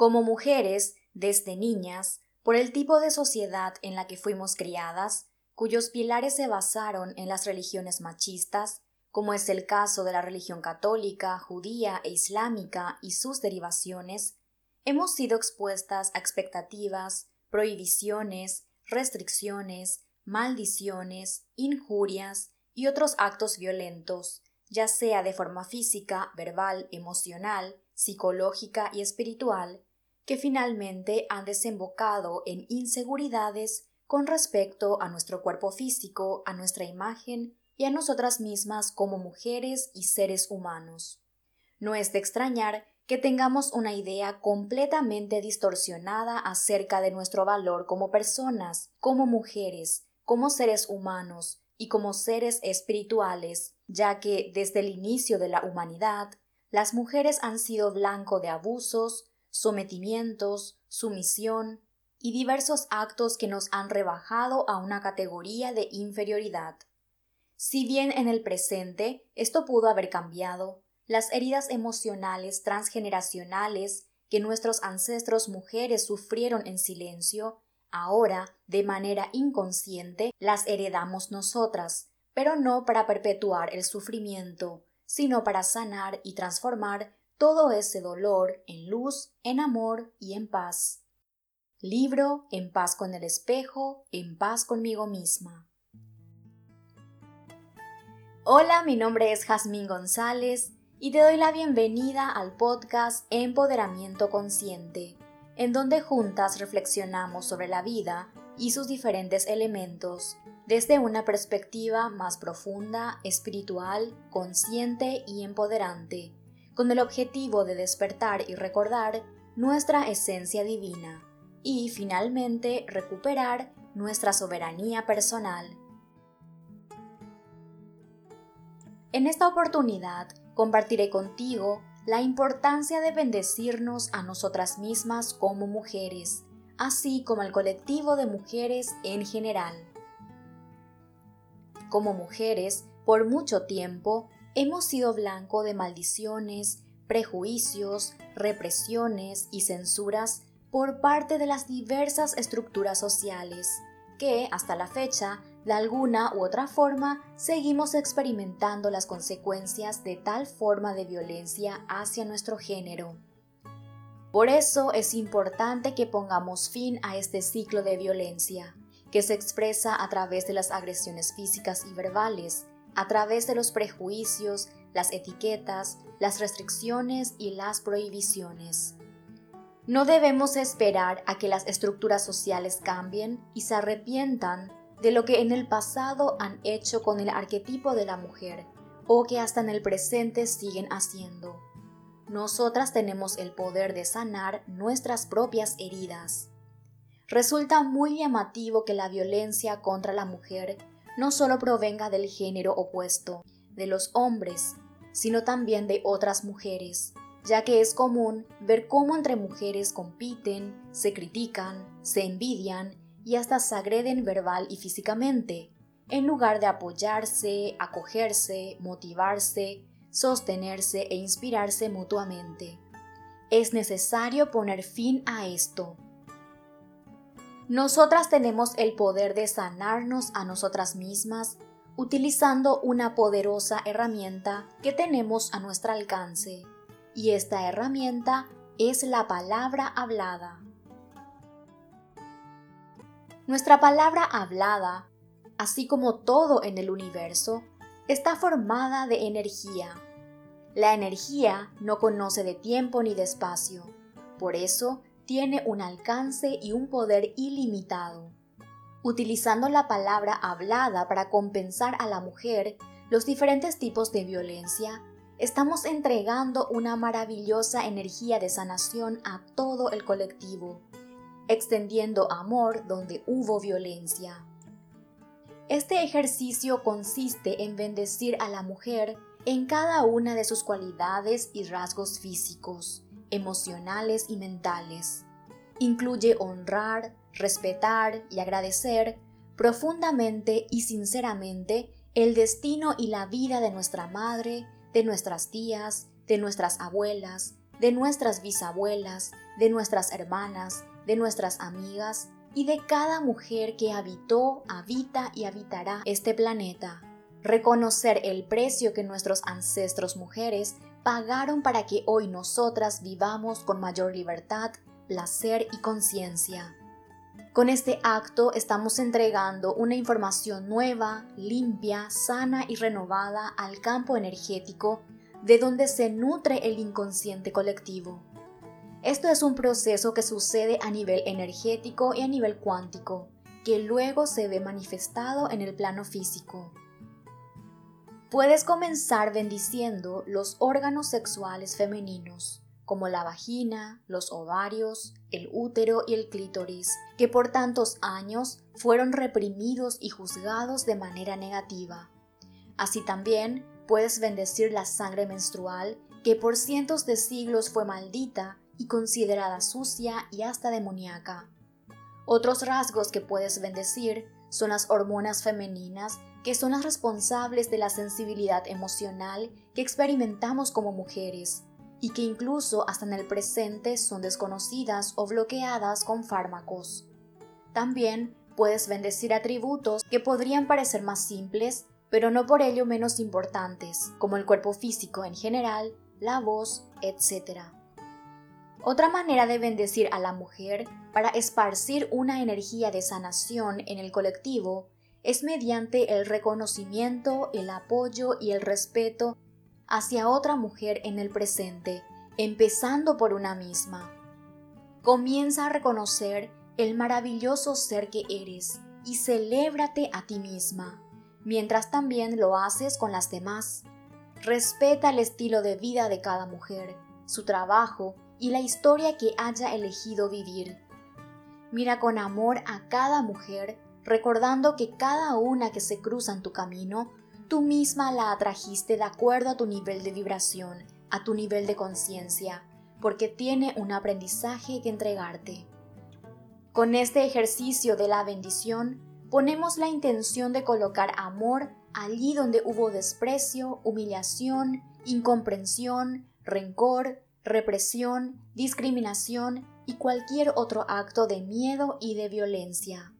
Como mujeres, desde niñas, por el tipo de sociedad en la que fuimos criadas, cuyos pilares se basaron en las religiones machistas, como es el caso de la religión católica, judía e islámica y sus derivaciones, hemos sido expuestas a expectativas, prohibiciones, restricciones, maldiciones, injurias y otros actos violentos, ya sea de forma física, verbal, emocional, psicológica y espiritual, que finalmente han desembocado en inseguridades con respecto a nuestro cuerpo físico, a nuestra imagen y a nosotras mismas como mujeres y seres humanos. No es de extrañar que tengamos una idea completamente distorsionada acerca de nuestro valor como personas, como mujeres, como seres humanos y como seres espirituales, ya que desde el inicio de la humanidad, las mujeres han sido blanco de abusos, sometimientos, sumisión y diversos actos que nos han rebajado a una categoría de inferioridad. Si bien en el presente esto pudo haber cambiado, las heridas emocionales transgeneracionales que nuestros ancestros mujeres sufrieron en silencio, ahora, de manera inconsciente, las heredamos nosotras, pero no para perpetuar el sufrimiento, sino para sanar y transformar todo ese dolor en luz, en amor y en paz. Libro En paz con el espejo, en paz conmigo misma. Hola, mi nombre es Jazmín González y te doy la bienvenida al podcast Empoderamiento Consciente, en donde juntas reflexionamos sobre la vida y sus diferentes elementos desde una perspectiva más profunda, espiritual, consciente y empoderante con el objetivo de despertar y recordar nuestra esencia divina y finalmente recuperar nuestra soberanía personal. En esta oportunidad compartiré contigo la importancia de bendecirnos a nosotras mismas como mujeres, así como al colectivo de mujeres en general. Como mujeres, por mucho tiempo hemos sido blanco de maldiciones, prejuicios, represiones y censuras por parte de las diversas estructuras sociales, que hasta la fecha, de alguna u otra forma, seguimos experimentando las consecuencias de tal forma de violencia hacia nuestro género. Por eso es importante que pongamos fin a este ciclo de violencia, que se expresa a través de las agresiones físicas y verbales, a través de los prejuicios, las etiquetas, las restricciones y las prohibiciones. No debemos esperar a que las estructuras sociales cambien y se arrepientan de lo que en el pasado han hecho con el arquetipo de la mujer o que hasta en el presente siguen haciendo. Nosotras tenemos el poder de sanar nuestras propias heridas. Resulta muy llamativo que la violencia contra la mujer no solo provenga del género opuesto, de los hombres, sino también de otras mujeres, ya que es común ver cómo entre mujeres compiten, se critican, se envidian y hasta se agreden verbal y físicamente, en lugar de apoyarse, acogerse, motivarse, sostenerse e inspirarse mutuamente. Es necesario poner fin a esto nosotras tenemos el poder de sanarnos a nosotras mismas utilizando una poderosa herramienta que tenemos a nuestro alcance. Y esta herramienta es la palabra hablada. Nuestra palabra hablada, así como todo en el universo, está formada de energía. La energía no conoce de tiempo ni de espacio. Por eso, tiene un alcance y un poder ilimitado. Utilizando la palabra hablada para compensar a la mujer los diferentes tipos de violencia, estamos entregando una maravillosa energía de sanación a todo el colectivo, extendiendo amor donde hubo violencia. Este ejercicio consiste en bendecir a la mujer en cada una de sus cualidades y rasgos físicos, emocionales y mentales. Incluye honrar, respetar y agradecer profundamente y sinceramente el destino y la vida de nuestra madre, de nuestras tías, de nuestras abuelas, de nuestras bisabuelas, de nuestras hermanas, de nuestras amigas y de cada mujer que habitó, habita y habitará este planeta. Reconocer el precio que nuestros ancestros mujeres pagaron para que hoy nosotras vivamos con mayor libertad, placer y conciencia. Con este acto estamos entregando una información nueva, limpia, sana y renovada al campo energético de donde se nutre el inconsciente colectivo. Esto es un proceso que sucede a nivel energético y a nivel cuántico, que luego se ve manifestado en el plano físico. Puedes comenzar bendiciendo los órganos sexuales femeninos, como la vagina, los ovarios, el útero y el clítoris, que por tantos años fueron reprimidos y juzgados de manera negativa. Así también puedes bendecir la sangre menstrual, que por cientos de siglos fue maldita y considerada sucia y hasta demoníaca. Otros rasgos que puedes bendecir son las hormonas femeninas, que son las responsables de la sensibilidad emocional que experimentamos como mujeres y que incluso hasta en el presente son desconocidas o bloqueadas con fármacos. También puedes bendecir atributos que podrían parecer más simples, pero no por ello menos importantes, como el cuerpo físico en general, la voz, etc. Otra manera de bendecir a la mujer para esparcir una energía de sanación en el colectivo es mediante el reconocimiento, el apoyo y el respeto hacia otra mujer en el presente, empezando por una misma. Comienza a reconocer el maravilloso ser que eres y celébrate a ti misma, mientras también lo haces con las demás. Respeta el estilo de vida de cada mujer, su trabajo y la historia que haya elegido vivir. Mira con amor a cada mujer, recordando que cada una que se cruza en tu camino, tú misma la atrajiste de acuerdo a tu nivel de vibración, a tu nivel de conciencia, porque tiene un aprendizaje que entregarte. Con este ejercicio de la bendición, ponemos la intención de colocar amor allí donde hubo desprecio, humillación, incomprensión, rencor, represión, discriminación y cualquier otro acto de miedo y de violencia.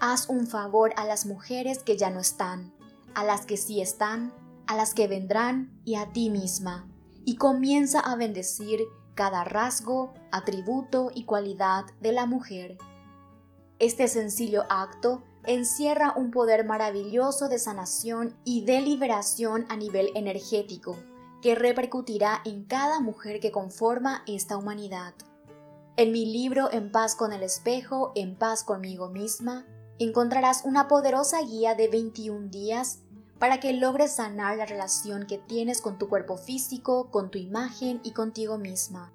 Haz un favor a las mujeres que ya no están, a las que sí están, a las que vendrán y a ti misma, y comienza a bendecir cada rasgo, atributo y cualidad de la mujer. Este sencillo acto encierra un poder maravilloso de sanación y de liberación a nivel energético, que repercutirá en cada mujer que conforma esta humanidad. En mi libro En paz con el espejo, en paz conmigo misma, encontrarás una poderosa guía de 21 días para que logres sanar la relación que tienes con tu cuerpo físico, con tu imagen y contigo misma.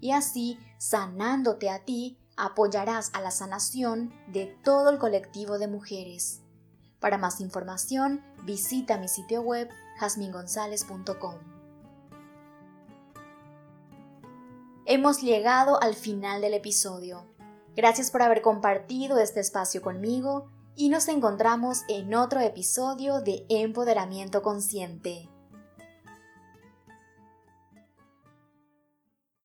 Y así, sanándote a ti, apoyarás a la sanación de todo el colectivo de mujeres. Para más información, visita mi sitio web jasmingonzalez.com. Hemos llegado al final del episodio. Gracias por haber compartido este espacio conmigo y nos encontramos en otro episodio de Empoderamiento Consciente.